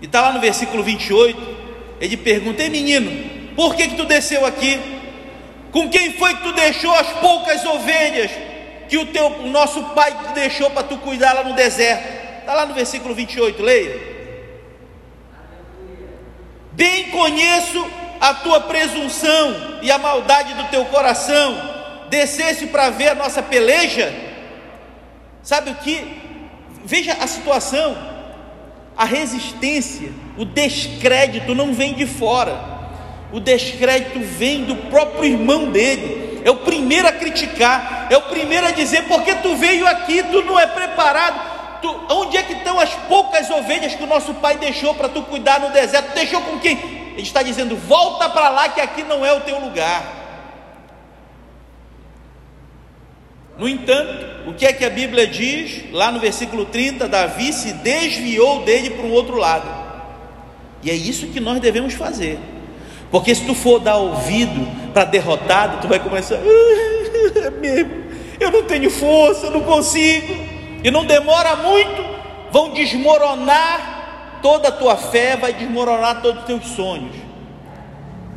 e está lá no versículo 28, ele pergunta: Ei menino, por que, que tu desceu aqui? Com quem foi que tu deixou as poucas ovelhas que o teu o nosso pai te deixou para tu cuidar lá no deserto? Está lá no versículo 28, leia. Bem conheço a tua presunção e a maldade do teu coração. Descesse para ver a nossa peleja. Sabe o que? Veja a situação. A resistência, o descrédito não vem de fora. O descrédito vem do próprio irmão dele é o primeiro a criticar, é o primeiro a dizer: porque tu veio aqui, tu não é preparado. Tu, onde é que estão as poucas ovelhas que o nosso pai deixou para tu cuidar no deserto? Deixou com quem? Ele está dizendo: volta para lá, que aqui não é o teu lugar. No entanto, o que é que a Bíblia diz? Lá no versículo 30, Davi se desviou dele para um outro lado. E é isso que nós devemos fazer. Porque se tu for dar ouvido para derrotado, tu vai começar, ah, é eu não tenho força, eu não consigo. E não demora muito, vão desmoronar toda a tua fé, vai desmoronar todos os teus sonhos.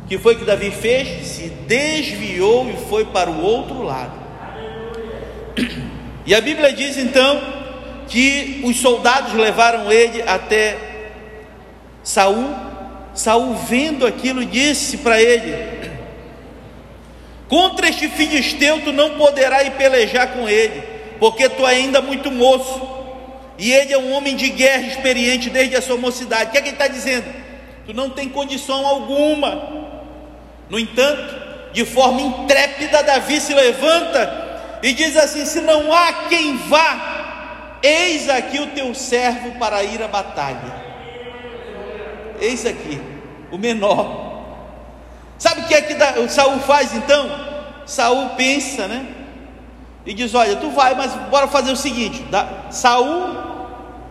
O que foi que Davi fez? Se desviou e foi para o outro lado. E a Bíblia diz então que os soldados levaram ele até Saul Saul vendo aquilo disse para ele: Contra este filisteu tu não poderás ir pelejar com ele, porque tu é ainda muito moço, e ele é um homem de guerra experiente desde a sua mocidade. O que é que ele está dizendo? Tu não tem condição alguma. No entanto, de forma intrépida, Davi se levanta e diz assim: Se não há quem vá, eis aqui o teu servo para ir à batalha. Eis aqui, o menor. Sabe o que é que Saul faz então? Saul pensa, né? E diz: Olha, tu vai, mas bora fazer o seguinte: Saul,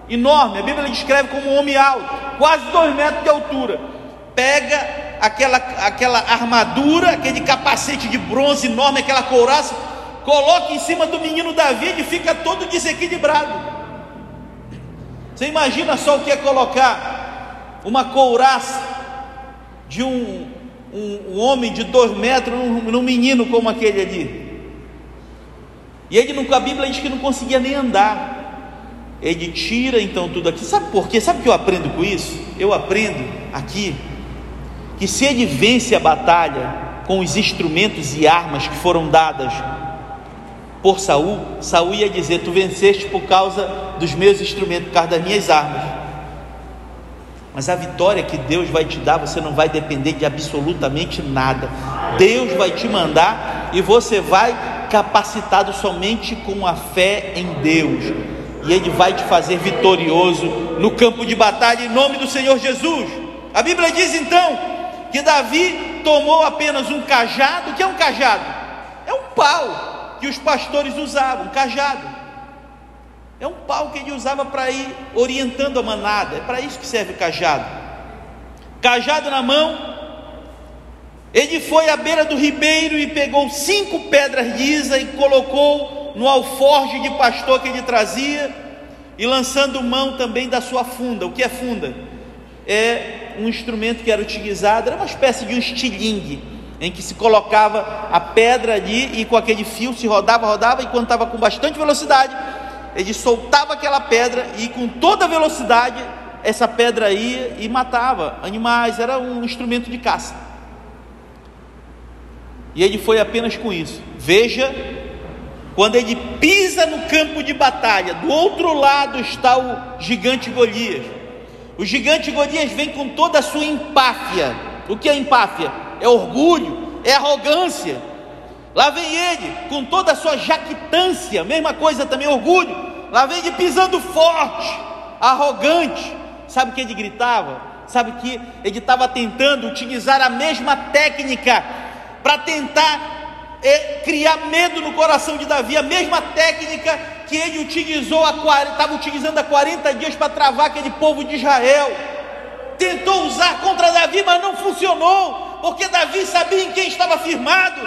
enorme, a Bíblia descreve como um homem alto, quase dois metros de altura. Pega aquela, aquela armadura, aquele capacete de bronze enorme, aquela couraça, coloca em cima do menino Davi e fica todo desequilibrado. Você imagina só o que é colocar uma couraça de um, um, um homem de dois metros num, num, menino como aquele ali. E ele, a Bíblia diz que não conseguia nem andar. Ele tira então tudo aqui. Sabe por quê? Sabe o que eu aprendo com isso? Eu aprendo aqui que se ele vence a batalha com os instrumentos e armas que foram dadas por Saul, Saul ia dizer: Tu venceste por causa dos meus instrumentos, por causa das minhas armas. Mas a vitória que Deus vai te dar, você não vai depender de absolutamente nada. Deus vai te mandar e você vai capacitado somente com a fé em Deus. E Ele vai te fazer vitorioso no campo de batalha em nome do Senhor Jesus. A Bíblia diz então que Davi tomou apenas um cajado. O que é um cajado? É um pau que os pastores usavam, cajado. É um pau que ele usava para ir orientando a manada. É para isso que serve o cajado. Cajado na mão, ele foi à beira do ribeiro e pegou cinco pedras lisas e colocou no alforje de pastor que ele trazia, e lançando mão também da sua funda. O que é funda? É um instrumento que era utilizado, era uma espécie de um estilingue, em que se colocava a pedra ali e com aquele fio se rodava, rodava, e quando estava com bastante velocidade, ele soltava aquela pedra e com toda velocidade essa pedra ia e matava animais, era um instrumento de caça. E ele foi apenas com isso. Veja, quando ele pisa no campo de batalha, do outro lado está o gigante Golias. O gigante Golias vem com toda a sua empáfia. O que é empáfia? É orgulho, é arrogância Lá vem ele, com toda a sua jactância, mesma coisa também, orgulho. Lá vem ele pisando forte, arrogante. Sabe o que ele gritava? Sabe que ele estava tentando utilizar a mesma técnica para tentar é, criar medo no coração de Davi, a mesma técnica que ele utilizou, estava utilizando há 40 dias para travar aquele povo de Israel. Tentou usar contra Davi, mas não funcionou, porque Davi sabia em quem estava firmado.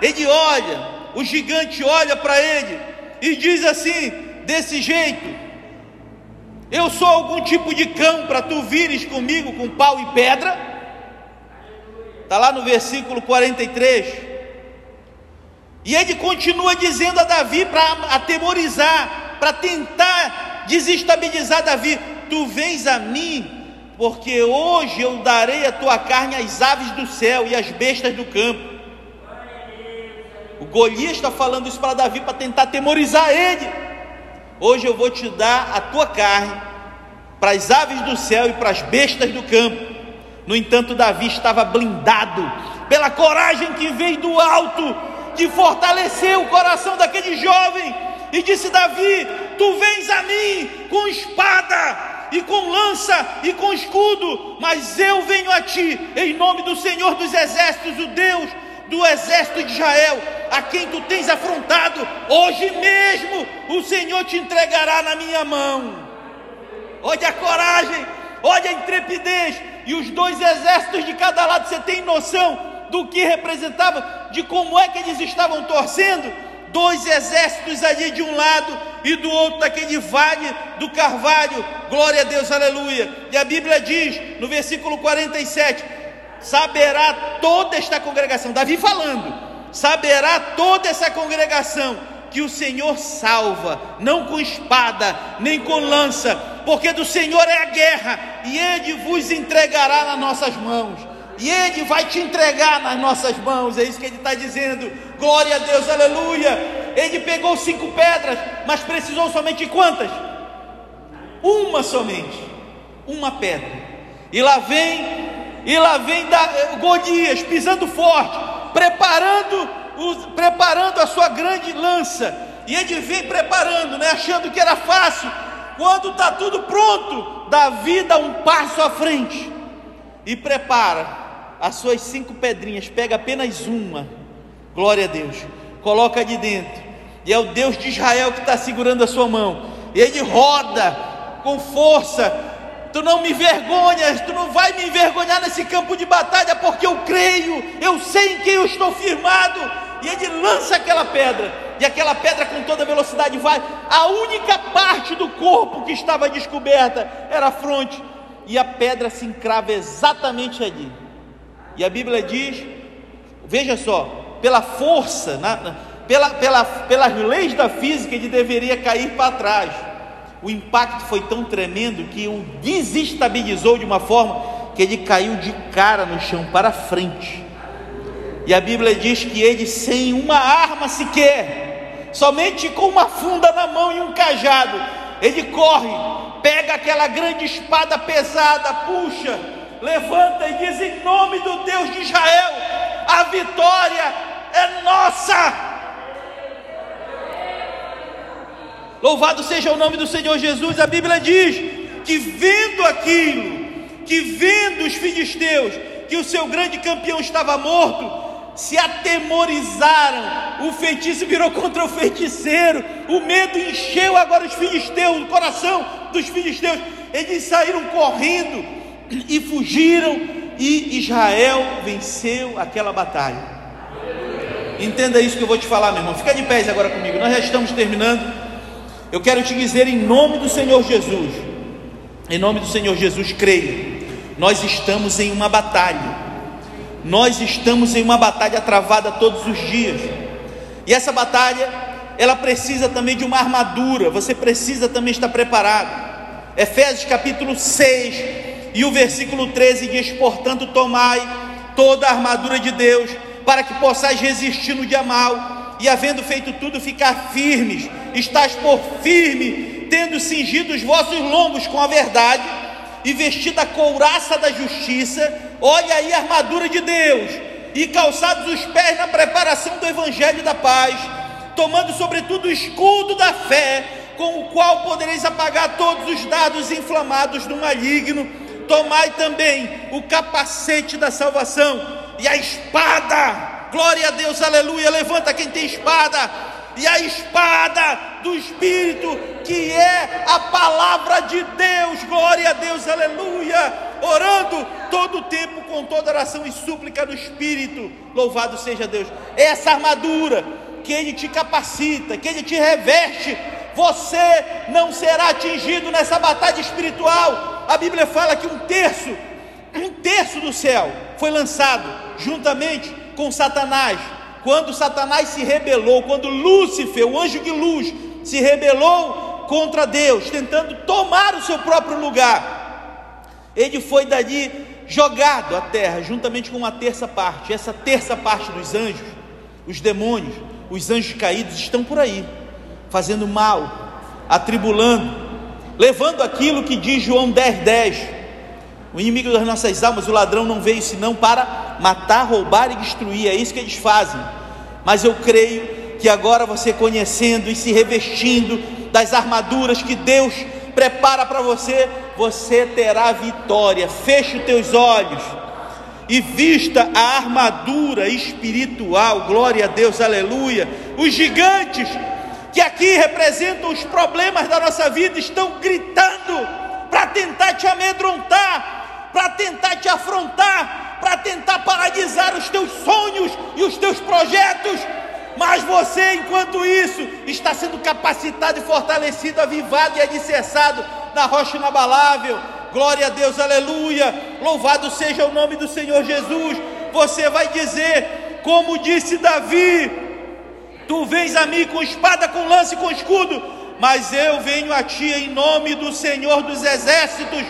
Ele olha, o gigante olha para ele e diz assim: desse jeito, eu sou algum tipo de cão para tu vires comigo com pau e pedra? Está lá no versículo 43. E ele continua dizendo a Davi para atemorizar, para tentar desestabilizar Davi: Tu vens a mim, porque hoje eu darei a tua carne às aves do céu e às bestas do campo. O Golias está falando isso para Davi para tentar atemorizar ele. Hoje eu vou te dar a tua carne para as aves do céu e para as bestas do campo. No entanto, Davi estava blindado pela coragem que veio do alto, que fortaleceu o coração daquele jovem. E disse: Davi, tu vens a mim com espada e com lança e com escudo, mas eu venho a ti em nome do Senhor dos Exércitos, o Deus do exército de Israel, a quem tu tens afrontado, hoje mesmo o Senhor te entregará na minha mão. Olha a coragem, olha a intrepidez, e os dois exércitos de cada lado, você tem noção do que representava, de como é que eles estavam torcendo? Dois exércitos ali de um lado e do outro, daquele vale do Carvalho, glória a Deus, aleluia. E a Bíblia diz no versículo 47: saberá toda esta congregação, Davi falando, saberá toda essa congregação que o Senhor salva, não com espada, nem com lança, porque do Senhor é a guerra, e Ele vos entregará nas nossas mãos, e Ele vai te entregar nas nossas mãos, é isso que Ele está dizendo, glória a Deus, aleluia. Ele pegou cinco pedras, mas precisou somente de quantas? Uma somente, uma pedra, e lá vem e lá vem da, eh, Golias pisando forte, preparando, preparando a sua grande lança. E ele vem preparando, né, achando que era fácil. Quando está tudo pronto, dá um passo à frente e prepara as suas cinco pedrinhas, pega apenas uma, glória a Deus, coloca de dentro, e é o Deus de Israel que está segurando a sua mão, e ele roda com força, Tu não me envergonhas, tu não vai me envergonhar nesse campo de batalha, porque eu creio, eu sei em quem eu estou firmado. E ele lança aquela pedra, e aquela pedra com toda velocidade vai. A única parte do corpo que estava descoberta era a fronte, e a pedra se encrava exatamente ali. E a Bíblia diz: veja só, pela força, na, pela, pela, pelas leis da física, ele deveria cair para trás o impacto foi tão tremendo que o desestabilizou de uma forma que ele caiu de cara no chão para frente. E a Bíblia diz que ele, sem uma arma sequer, somente com uma funda na mão e um cajado, ele corre, pega aquela grande espada pesada, puxa, levanta e diz: Em nome do Deus de Israel, a vitória é nossa. Louvado seja o nome do Senhor Jesus. A Bíblia diz que vendo aquilo, que vendo os filisteus, que o seu grande campeão estava morto, se atemorizaram, o feitiço virou contra o feiticeiro, o medo encheu agora os filisteus, o coração dos filisteus, eles saíram correndo e fugiram, e Israel venceu aquela batalha. Entenda isso que eu vou te falar, meu irmão. Fica de pés agora comigo. Nós já estamos terminando. Eu quero te dizer em nome do Senhor Jesus, em nome do Senhor Jesus, creia, nós estamos em uma batalha, nós estamos em uma batalha travada todos os dias, e essa batalha, ela precisa também de uma armadura, você precisa também estar preparado. Efésios capítulo 6 e o versículo 13 diz: Portanto, tomai toda a armadura de Deus, para que possais resistir no dia mal e havendo feito tudo, ficar firmes, estás por firme, tendo cingido os vossos lombos com a verdade, e vestida a couraça da justiça, olha aí a armadura de Deus, e calçados os pés na preparação do evangelho da paz, tomando sobretudo o escudo da fé, com o qual podereis apagar todos os dados inflamados do maligno. Tomai também o capacete da salvação e a espada. Glória a Deus, aleluia. Levanta quem tem espada. E a espada do Espírito, que é a palavra de Deus. Glória a Deus, aleluia. Orando todo o tempo com toda oração e súplica no Espírito. Louvado seja Deus. Essa armadura que Ele te capacita, que Ele te reveste você não será atingido nessa batalha espiritual. A Bíblia fala que um terço, um terço do céu foi lançado juntamente com Satanás. Quando Satanás se rebelou, quando Lúcifer, o anjo de luz, se rebelou contra Deus, tentando tomar o seu próprio lugar, ele foi dali jogado à terra, juntamente com uma terça parte. Essa terça parte dos anjos, os demônios, os anjos caídos estão por aí fazendo mal, atribulando, levando aquilo que diz João 10, 10. O inimigo das nossas almas, o ladrão não veio senão para matar, roubar e destruir, é isso que eles fazem. Mas eu creio que agora você conhecendo e se revestindo das armaduras que Deus prepara para você, você terá vitória. Feche os teus olhos e vista a armadura espiritual. Glória a Deus, aleluia. Os gigantes que aqui representam os problemas da nossa vida, estão gritando para tentar te amedrontar, para tentar te afrontar, para tentar paralisar os teus sonhos e os teus projetos. Mas você, enquanto isso, está sendo capacitado e fortalecido, avivado e alicerçado na rocha inabalável. Glória a Deus, aleluia. Louvado seja o nome do Senhor Jesus. Você vai dizer, como disse Davi, Tu vens a mim com espada, com lance e com escudo, mas eu venho a ti em nome do Senhor dos exércitos,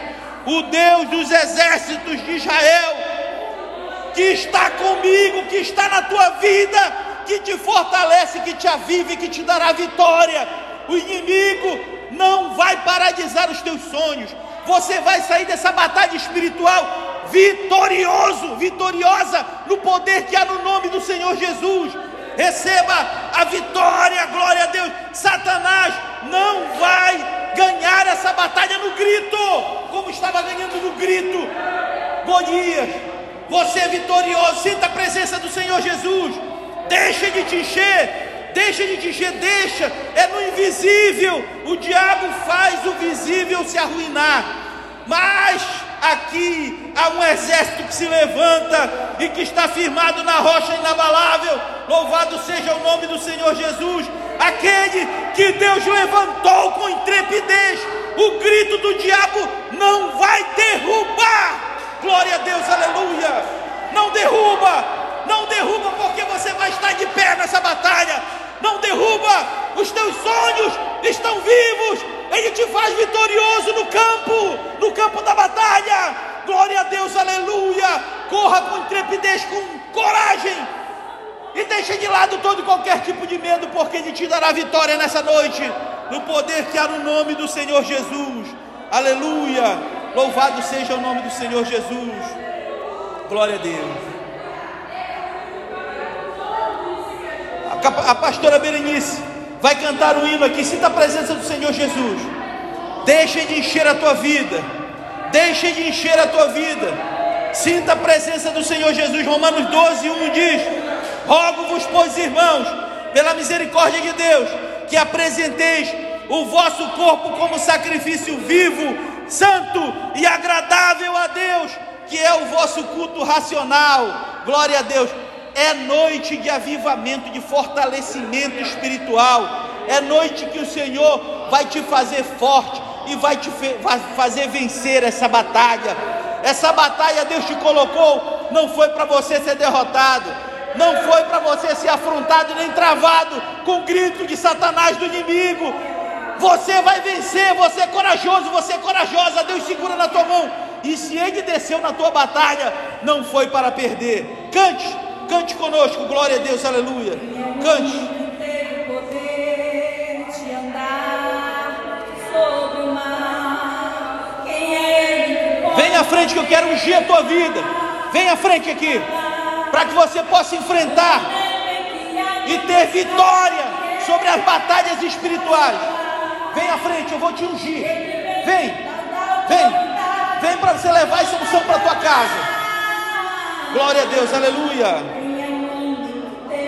o Deus dos exércitos de Israel, que está comigo, que está na tua vida, que te fortalece, que te avive, que te dará vitória. O inimigo não vai paralisar os teus sonhos. Você vai sair dessa batalha espiritual vitorioso, vitoriosa no poder que há no nome do Senhor Jesus receba a vitória, glória a Deus. Satanás não vai ganhar essa batalha no grito, como estava ganhando no grito Golias. Você é vitorioso, sinta a presença do Senhor Jesus. Deixa de te encher, deixa de te encher, deixa. É no invisível. O diabo faz o visível se arruinar. Mas aqui há um exército que se levanta e que está firmado na rocha inabalável. Louvado seja o nome do Senhor Jesus, aquele que Deus levantou com intrepidez. O grito do diabo não vai derrubar. Glória a Deus, aleluia. Não derruba, não derruba, porque você vai estar de pé nessa batalha. Não derruba, os teus sonhos estão vivos, ele te faz vitorioso no campo, no campo da batalha. Glória a Deus, aleluia. Corra com intrepidez, com coragem. E deixe de lado todo qualquer tipo de medo, porque Ele te dará vitória nessa noite, no poder que há no nome do Senhor Jesus. Aleluia. Louvado seja o nome do Senhor Jesus. Glória a Deus. A pastora Berenice vai cantar o hino aqui. Sinta a presença do Senhor Jesus. Deixe de encher a tua vida. Deixe de encher a tua vida. Sinta a presença do Senhor Jesus. Romanos 12, 1 diz: Rogo-vos, pois, irmãos, pela misericórdia de Deus, que apresenteis o vosso corpo como sacrifício vivo, santo e agradável a Deus, que é o vosso culto racional. Glória a Deus é noite de avivamento, de fortalecimento espiritual. É noite que o Senhor vai te fazer forte e vai te vai fazer vencer essa batalha. Essa batalha Deus te colocou, não foi para você ser derrotado, não foi para você ser afrontado nem travado com o grito de Satanás do inimigo. Você vai vencer, você é corajoso, você é corajosa, Deus segura na tua mão. E se ele desceu na tua batalha, não foi para perder. Cante Cante conosco, glória a Deus, aleluia. Cante. Vem à frente que eu quero ungir a tua vida. Vem à frente aqui. Para que você possa enfrentar e ter vitória sobre as batalhas espirituais. Vem à frente, eu vou te ungir. Vem, vem, vem para você levar essa unção para tua casa. Glória a Deus, aleluia.